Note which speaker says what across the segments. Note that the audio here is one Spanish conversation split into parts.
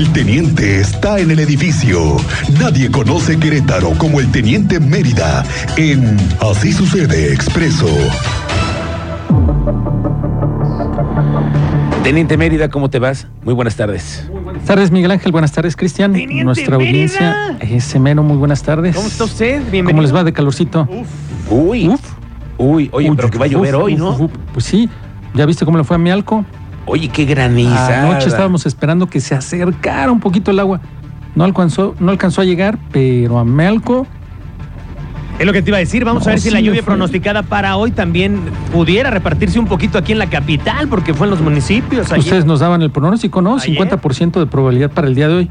Speaker 1: El teniente está en el edificio. Nadie conoce Querétaro como el teniente Mérida en Así sucede expreso.
Speaker 2: Teniente Mérida, ¿cómo te vas? Muy buenas tardes.
Speaker 3: Buenas tardes, Miguel Ángel. Buenas tardes, Cristian.
Speaker 4: Teniente
Speaker 3: Nuestra audiencia es Semeno. Muy buenas tardes.
Speaker 4: ¿Cómo está usted? Bienvenido.
Speaker 3: ¿Cómo les va de calorcito?
Speaker 2: Uy,
Speaker 3: Uf.
Speaker 2: uy, oye,
Speaker 3: Uy,
Speaker 2: pero que va a llover
Speaker 3: uf,
Speaker 2: hoy,
Speaker 3: uf,
Speaker 2: ¿no?
Speaker 3: uf. Pues sí. ¿Ya viste cómo le fue a Mialco?
Speaker 2: Oye, qué graniza.
Speaker 3: Anoche estábamos esperando que se acercara un poquito el agua. No alcanzó, no alcanzó a llegar, pero a Mialco
Speaker 4: Es lo que te iba a decir. Vamos
Speaker 3: No,
Speaker 4: a ver si
Speaker 3: sí
Speaker 4: la lluvia pronosticada para hoy también pudiera repartirse un poquito aquí en la capital, porque fue en los municipios. ayer.
Speaker 3: ustedes nos daban el pronóstico, ¿no?
Speaker 4: Ayer.
Speaker 3: 50% de probabilidad para el día de hoy.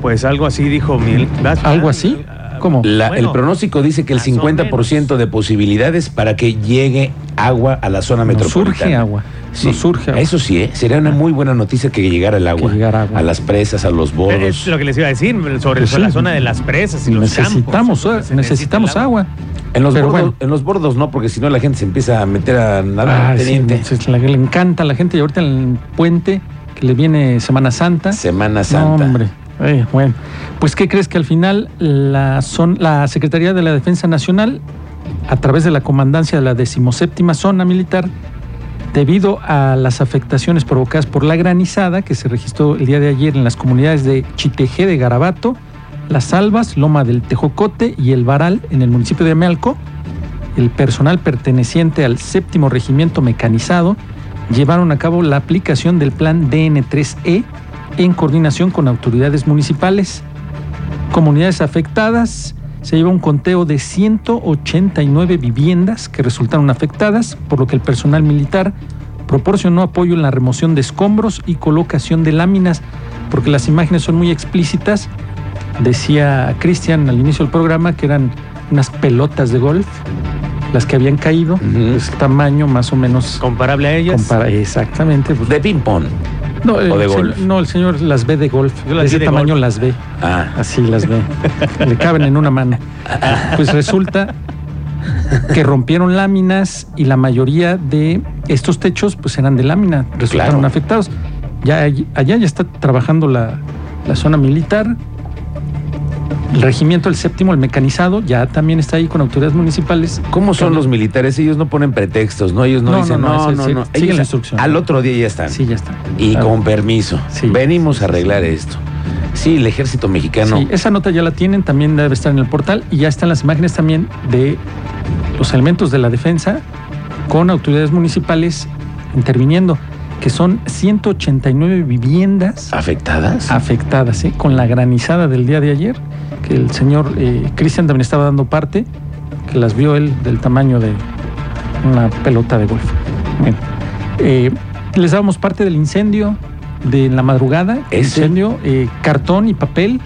Speaker 4: Pues algo así dijo Mil.
Speaker 3: ¿Algo así? ¿Cómo?
Speaker 2: La-
Speaker 4: bueno,
Speaker 2: el pronóstico dice que el
Speaker 4: más o
Speaker 2: 50% de posibilidades para que llegue agua a la zona
Speaker 3: Nos
Speaker 2: metropolitana.
Speaker 3: surge agua.
Speaker 2: Sí,
Speaker 3: Nos surge agua.
Speaker 2: Eso sí, ¿eh? sería una muy buena noticia que llegara el agua.
Speaker 3: Que llegara agua.
Speaker 2: A las presas, a los
Speaker 4: Es
Speaker 2: bodos.
Speaker 4: lo que les iba a decir sobre
Speaker 3: Pues sí.
Speaker 4: la zona de las presas y los
Speaker 3: necesitamos,
Speaker 4: campos.
Speaker 3: eh,
Speaker 4: necesita
Speaker 3: necesitamos agua.
Speaker 2: En los, bordos,
Speaker 3: bueno.
Speaker 2: en los bordos no, porque si no la gente se empieza a meter a nadar,
Speaker 3: Ay, sí, le encanta a la gente y ahorita en el puente que le viene Semana Santa.
Speaker 2: Semana
Speaker 3: No,
Speaker 2: Santa.
Speaker 3: hombre. Eh, bueno, pues ¿qué crees que al final la, son, la Secretaría de la Defensa Nacional, a través de la comandancia de la decimoséptima zona militar, debido a las afectaciones provocadas por la granizada que se registró el día de ayer en las comunidades de Chitejé de Garabato, Las Albas, Loma del Tejocote y El Varal en el municipio de Amealco, el personal perteneciente al séptimo regimiento mecanizado llevaron a cabo la aplicación del plan DN3E en coordinación con autoridades municipales. Comunidades afectadas, se lleva un conteo de 189 viviendas que resultaron afectadas, por lo que el personal militar proporcionó apoyo en la remoción de escombros y colocación de láminas, porque las imágenes son muy explícitas. Decía Cristian al inicio del programa que eran unas pelotas de golf, las que habían caído, pues, tamaño más o menos
Speaker 4: Comparable a ellas.
Speaker 3: compara- exactamente. pues,
Speaker 2: De ping-pong.
Speaker 3: No, el
Speaker 2: o de
Speaker 3: se-
Speaker 2: golf.
Speaker 3: no, el señor las ve de golf.
Speaker 4: Yo las
Speaker 3: de ese
Speaker 4: de
Speaker 3: tamaño
Speaker 4: golf.
Speaker 3: las ve.
Speaker 2: Ah,
Speaker 3: Así las ve. Le caben en una mano. Pues resulta que rompieron láminas y la mayoría de estos techos pues eran de lámina, resultaron
Speaker 2: Claro.
Speaker 3: afectados. Ya allí- allá ya está trabajando la, la zona militar. El regimiento, el séptimo, el mecanizado, ya también está ahí con autoridades municipales.
Speaker 2: ¿Cómo son los militares? Ellos no ponen pretextos, ¿no? Ellos no,
Speaker 3: No,
Speaker 2: dicen,
Speaker 3: no,
Speaker 2: no,
Speaker 3: no,
Speaker 2: no,
Speaker 3: ese-
Speaker 2: no.
Speaker 3: sí, sigue
Speaker 2: Ellos
Speaker 3: la instrucción.
Speaker 2: Al otro día ya están.
Speaker 3: Sí, ya está.
Speaker 2: Y con permiso.
Speaker 3: Sí.
Speaker 2: Venimos a arreglar esto. Sí, el ejército mexicano.
Speaker 3: Sí, esa nota ya la tienen, también debe estar en el portal y ya están las imágenes también de los elementos de la defensa con autoridades municipales interviniendo, que son 189 viviendas
Speaker 2: ¿Afectadas?
Speaker 3: afectadas ¿eh? con la granizada del día de ayer, que el señor eh, Cristian también estaba dando parte, que las vio él del tamaño de una pelota de golf. Bueno, eh, les dábamos parte del incendio de la madrugada,
Speaker 2: Ese.
Speaker 3: incendio, eh, cartón y papel.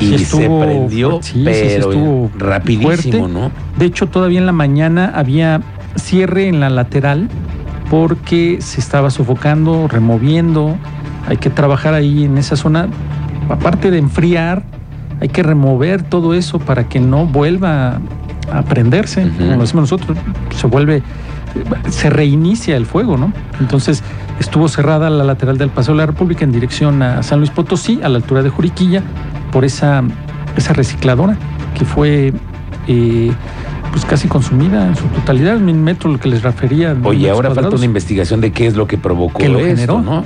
Speaker 2: y
Speaker 3: sí
Speaker 2: se prendió,
Speaker 3: sí, sí, sí
Speaker 2: pero
Speaker 3: estuvo
Speaker 2: rapidísimo,
Speaker 3: fuerte.
Speaker 2: ¿no?
Speaker 3: De hecho, todavía en la mañana había cierre en la lateral porque se estaba sofocando, removiendo. Hay que trabajar ahí en esa zona. Aparte de enfriar, hay que remover todo eso para que no vuelva a prenderse. Como lo decimos nosotros, se vuelve, se reinicia el fuego, ¿no? Entonces estuvo cerrada la lateral del Paseo de la República en dirección a San Luis Potosí, a la altura de Juriquilla, por esa, esa recicladora que fue eh, pues casi consumida en su totalidad, mil metros lo que les refería.
Speaker 2: Oye, ahora falta una investigación de qué es lo que provocó
Speaker 3: que lo
Speaker 2: esto,
Speaker 3: generó.
Speaker 2: ¿no?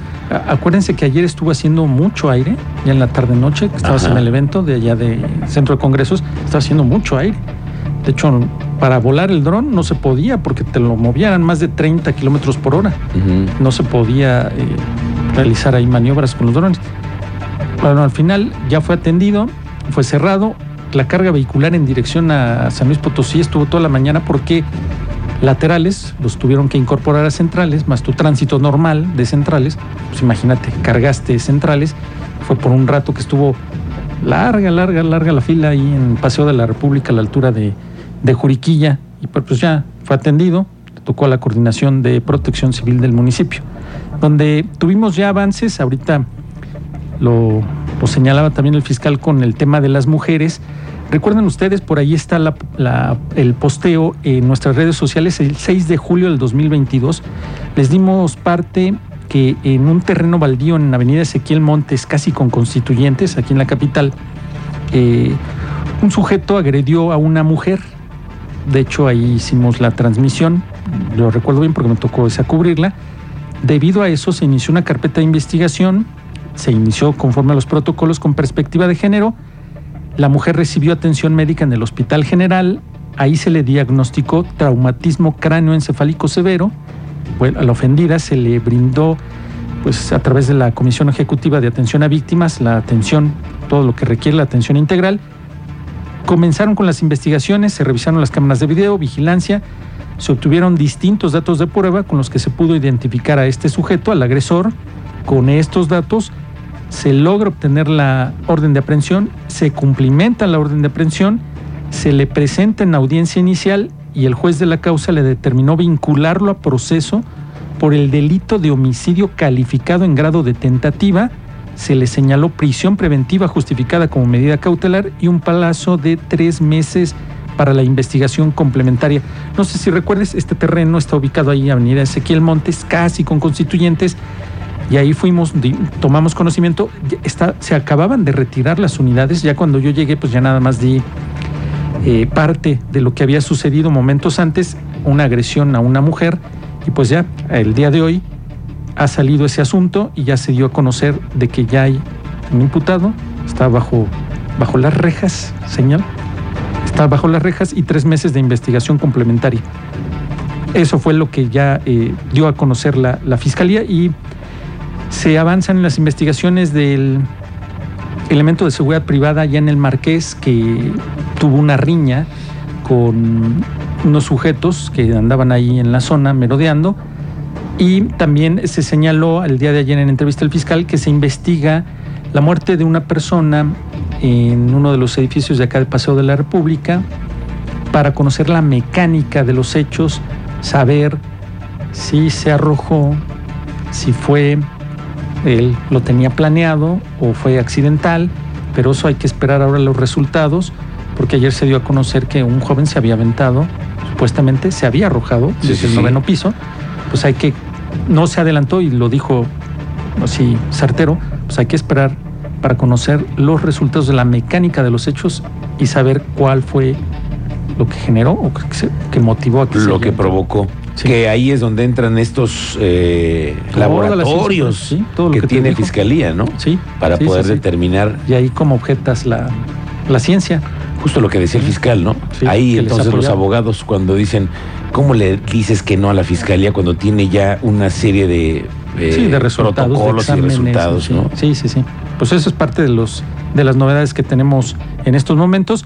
Speaker 3: Acuérdense que ayer estuvo haciendo mucho aire, ya en la tarde-noche, que estabas
Speaker 2: Ajá.
Speaker 3: en el evento de allá de Centro de Congresos, estaba haciendo mucho aire. De hecho, para volar el dron no se podía porque te lo movían más de 30 kilómetros por hora. No se podía eh, realizar ahí maniobras con los drones. Bueno, al final ya fue atendido, fue cerrado. La carga vehicular en dirección a San Luis Potosí estuvo toda la mañana porque laterales los tuvieron que incorporar a centrales, más tu tránsito normal de centrales. Pues imagínate, cargaste centrales. Fue por un rato que estuvo larga, larga, larga la fila ahí en Paseo de la República a la altura de, Juriquilla. Y pues pues ya fue atendido, tocó a la coordinación de protección civil del municipio, donde tuvimos ya avances. Ahorita lo, lo señalaba también el fiscal con el tema de las mujeres. Recuerden ustedes, por ahí está la- la- el posteo en nuestras redes sociales el 6 de julio del 2022. Les dimos parte que en un terreno baldío en Avenida Ezequiel Montes, casi con constituyentes, aquí en la capital, eh, un sujeto agredió a una mujer. De hecho, ahí hicimos la transmisión, lo recuerdo bien porque me tocó esa cubrirla. Debido a eso se inició una carpeta de investigación, se inició conforme a los protocolos con perspectiva de género. La mujer recibió atención médica en el Hospital General, ahí se le diagnosticó traumatismo cráneoencefálico severo. Bueno, a la ofendida se le brindó, pues a través de la Comisión Ejecutiva de Atención a Víctimas, la atención, todo lo que requiere la atención integral. Comenzaron con las investigaciones, se revisaron las cámaras de video, vigilancia, se obtuvieron distintos datos de prueba con los que se pudo identificar a este sujeto, al agresor. Con estos datos se logra obtener la orden de aprehensión, se cumplimenta la orden de aprehensión, se le presenta en audiencia inicial y el juez de la causa le determinó vincularlo a proceso por el delito de homicidio calificado en grado de tentativa. Se le señaló prisión preventiva justificada como medida cautelar y un plazo de tres meses para la investigación complementaria. No sé si recuerdes, este terreno está ubicado ahí, Avenida Ezequiel Montes, casi con constituyentes, y ahí fuimos, tomamos conocimiento, está, se acababan de retirar las unidades, ya cuando yo llegué, pues ya nada más di eh, parte de lo que había sucedido momentos antes, una agresión a una mujer, y pues ya el día de hoy ha salido ese asunto y ya se dio a conocer de que ya hay un imputado, está bajo, bajo las rejas, señal, está bajo las rejas y tres meses de investigación complementaria. Eso fue lo que ya eh, dio a conocer la, la Fiscalía y se avanzan las investigaciones del elemento de seguridad privada ya en el Marqués que tuvo una riña con unos sujetos que andaban ahí en la zona merodeando. Y también se señaló el día de ayer en entrevista al fiscal que se investiga la muerte de una persona en uno de los edificios de acá del Paseo de la República para conocer la mecánica de los hechos, saber si se arrojó, si fue él lo tenía planeado o fue accidental, pero eso hay que esperar ahora los resultados, porque ayer se dio a conocer que un joven se había aventado, supuestamente se había arrojado
Speaker 2: Sí,
Speaker 3: desde
Speaker 2: sí,
Speaker 3: el
Speaker 2: sí.
Speaker 3: noveno piso, pues hay que, no se adelantó y lo dijo así certero, pues hay que esperar para conocer los resultados de la mecánica de los hechos y saber cuál fue lo que generó o que, se- que motivó a que se
Speaker 2: lo que provocó.
Speaker 3: Sí.
Speaker 2: Que ahí es donde entran estos eh, laboratorios
Speaker 3: sí, todo lo
Speaker 2: que, tiene
Speaker 3: dijo.
Speaker 2: fiscalía, ¿no?
Speaker 3: Sí,
Speaker 2: Para
Speaker 3: sí,
Speaker 2: poder determinar
Speaker 3: Y ahí como objetas la, la ciencia.
Speaker 2: justo lo que decía el fiscal, ¿no?
Speaker 3: Sí,
Speaker 2: ahí entonces los abogados cuando dicen, ¿cómo le dices que no a la fiscalía cuando tiene ya una serie de, eh,
Speaker 3: sí, de resultados, de
Speaker 2: protocolos y resultados, ¿no?
Speaker 3: Sí, sí, sí. Pues eso es parte de los de las novedades que tenemos en estos momentos.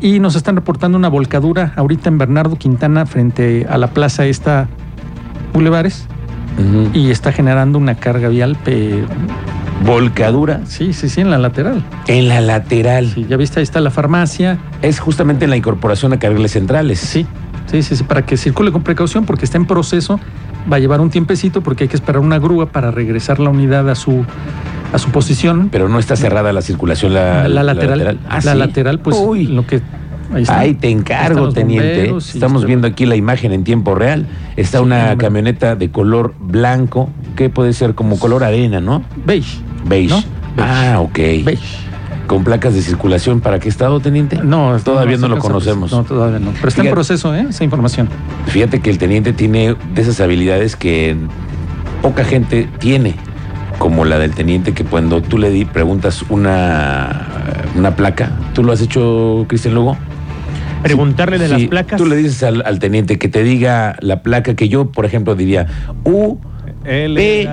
Speaker 3: Y nos están reportando una volcadura ahorita en Bernardo Quintana frente a la plaza esta Bulevares y está generando una carga vial. pe-
Speaker 2: Volcadura
Speaker 3: Sí, sí, sí, en la lateral.
Speaker 2: en la lateral.
Speaker 3: Sí, ya viste, ahí está la farmacia.
Speaker 2: Es justamente en la incorporación a carriles centrales.
Speaker 3: Sí, sí, sí, sí, para que circule con precaución porque está en proceso. Va a llevar un tiempecito porque hay que esperar una grúa para regresar la unidad a su, a su posición.
Speaker 2: Pero no está cerrada la circulación, la,
Speaker 3: la, lateral,
Speaker 2: Ah,
Speaker 3: la
Speaker 2: ¿sí?
Speaker 3: lateral, pues
Speaker 2: Uy.
Speaker 3: lo que ahí está.
Speaker 2: Ahí te encargo, teniente.
Speaker 3: bomberos
Speaker 2: Estamos viendo aquí la imagen en tiempo real. Está
Speaker 3: Sí,
Speaker 2: una
Speaker 3: hombre.
Speaker 2: camioneta de color blanco, que puede ser como color arena, ¿no?
Speaker 3: beige.
Speaker 2: Beige.
Speaker 3: ¿No? Beige.
Speaker 2: Ah, ok.
Speaker 3: Beige.
Speaker 2: ¿Con placas de circulación para qué estado, teniente?
Speaker 3: No,
Speaker 2: todavía no, lo
Speaker 3: pues,
Speaker 2: conocemos.
Speaker 3: No, todavía no. Pero está en proceso, ¿eh? Esa información.
Speaker 2: Fíjate que el teniente tiene de esas habilidades que poca gente tiene, como la del teniente que cuando tú le di, preguntas una, una placa, ¿tú lo has hecho, Cristian Lugo?
Speaker 4: Preguntarle de
Speaker 2: Sí,
Speaker 4: las placas.
Speaker 2: Tú le dices al, al teniente que te diga la placa que yo, por ejemplo, diría U
Speaker 4: L,
Speaker 2: P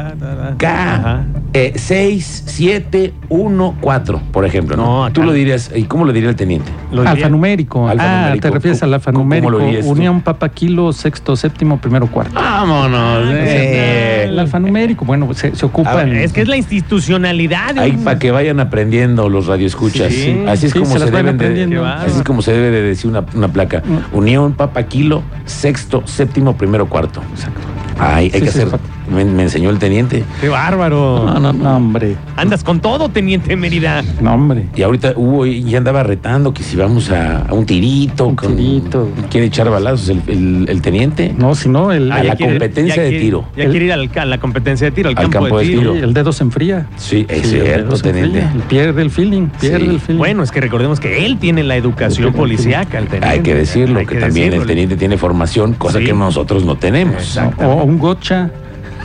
Speaker 4: da, da, da.
Speaker 2: K
Speaker 4: Ajá.
Speaker 2: eh, 6714, por ejemplo. ¿no?
Speaker 4: No, acá
Speaker 2: Tú lo dirías, ¿y cómo lo diría el teniente?
Speaker 4: Lo diría-
Speaker 3: alfanumérico. Ah,
Speaker 2: Alfanumérico.
Speaker 3: te refieres al
Speaker 2: ¿Cómo-
Speaker 3: alfanumérico.
Speaker 2: cómo lo dirías?
Speaker 3: Unión Papa Kilo, sexto, séptimo, primero, cuarto.
Speaker 2: Vámonos.
Speaker 4: eh.
Speaker 3: El alfanumérico, bueno, se, se ocupa
Speaker 2: Ah,
Speaker 3: en-
Speaker 4: Es que es la institucionalidad. de
Speaker 2: Ahí para que vayan aprendiendo los radioescuchas.
Speaker 4: Sí,
Speaker 2: así es
Speaker 3: sí,
Speaker 2: como
Speaker 3: se
Speaker 2: se, deben de, así es como se debe de decir una, una placa.
Speaker 3: Mm.
Speaker 2: Unión, Papa Kilo, sexto, séptimo, primero, cuarto.
Speaker 3: Exacto.
Speaker 2: Ay, hay
Speaker 3: Sí,
Speaker 2: que
Speaker 3: sí,
Speaker 2: hacer me, me enseñó el teniente.
Speaker 4: ¡Qué bárbaro!
Speaker 3: No, no, no, hombre.
Speaker 4: Andas con todo, teniente Mérida.
Speaker 3: No, hombre.
Speaker 2: Y ahorita hubo y ya andaba retando que si vamos a, a un tirito.
Speaker 3: Un tirito.
Speaker 2: Quiere echar balazos el, el- el teniente.
Speaker 3: No, si no, el,
Speaker 2: A
Speaker 4: Ah,
Speaker 2: la
Speaker 4: quiere-
Speaker 2: competencia de
Speaker 4: quiere-
Speaker 2: tiro.
Speaker 4: Ya
Speaker 3: El-
Speaker 4: quiere ir al a la competencia de tiro, al,
Speaker 2: Al
Speaker 4: campo, de tiro.
Speaker 3: sí, el dedo se enfría.
Speaker 2: Sí, es
Speaker 3: Sí, el
Speaker 2: cierto, teniente.
Speaker 3: enfría. Pierde el feeling, pierde
Speaker 2: Sí.
Speaker 3: el feeling.
Speaker 4: Bueno, es que recordemos que él tiene la educación policíaca, el teniente.
Speaker 2: Hay que decirlo,
Speaker 4: Hay
Speaker 2: que, también
Speaker 4: decirlo.
Speaker 2: el teniente tiene formación, cosa
Speaker 4: Sí.
Speaker 2: que nosotros no tenemos.
Speaker 3: o, o un gocha.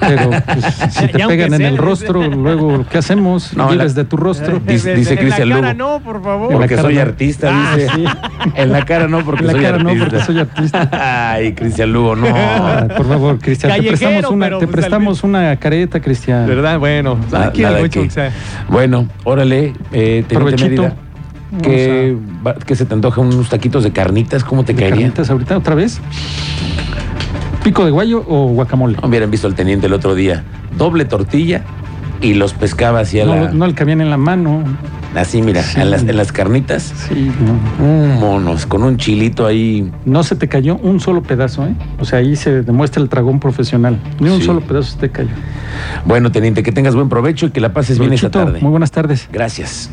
Speaker 3: Pero pues, si te pegan en el rostro, luego, ¿qué hacemos?
Speaker 2: No,
Speaker 3: Vives
Speaker 2: la-
Speaker 3: de tu rostro.
Speaker 2: Dice- dice
Speaker 4: en
Speaker 2: Cristian
Speaker 4: la cara
Speaker 2: Lugo.
Speaker 4: no, por favor.
Speaker 3: En la
Speaker 2: Porque soy
Speaker 3: no.
Speaker 2: artista,
Speaker 3: Ah,
Speaker 2: dice.
Speaker 3: sí.
Speaker 2: En la cara no, porque
Speaker 3: En la
Speaker 2: soy
Speaker 3: cara no,
Speaker 2: artista.
Speaker 3: porque soy artista.
Speaker 2: Ay, Cristian Lugo, no.
Speaker 3: Ah, por favor, Cristian, te prestamos una,
Speaker 4: pero,
Speaker 3: te
Speaker 4: pues,
Speaker 3: prestamos una careta, Cristian.
Speaker 4: ¿Verdad? Bueno, aquí mucho,
Speaker 2: que-
Speaker 4: o sea,
Speaker 2: Bueno, órale, eh. Mérida, que, que se te antoja unos taquitos de carnitas, ¿cómo te
Speaker 3: ¿De
Speaker 2: caería?
Speaker 3: carnitas ahorita otra vez? ¿Pico de guayo o guacamole?
Speaker 2: No hubieran visto al teniente el otro día. Doble tortilla y los pescaba así a
Speaker 3: No,
Speaker 2: la.
Speaker 3: no el que viene en la mano.
Speaker 2: Así, mira,
Speaker 3: Sí.
Speaker 2: en, las, en las carnitas.
Speaker 3: Sí, no.
Speaker 2: Un monos, con un chilito ahí.
Speaker 3: No se te cayó un solo pedazo, ¿eh? O sea, ahí se demuestra el tragón profesional. Ni un solo pedazo se te cayó.
Speaker 2: Bueno, teniente, que tengas buen provecho y que la pases bien esta tarde.
Speaker 3: Muy buenas tardes.
Speaker 2: Gracias.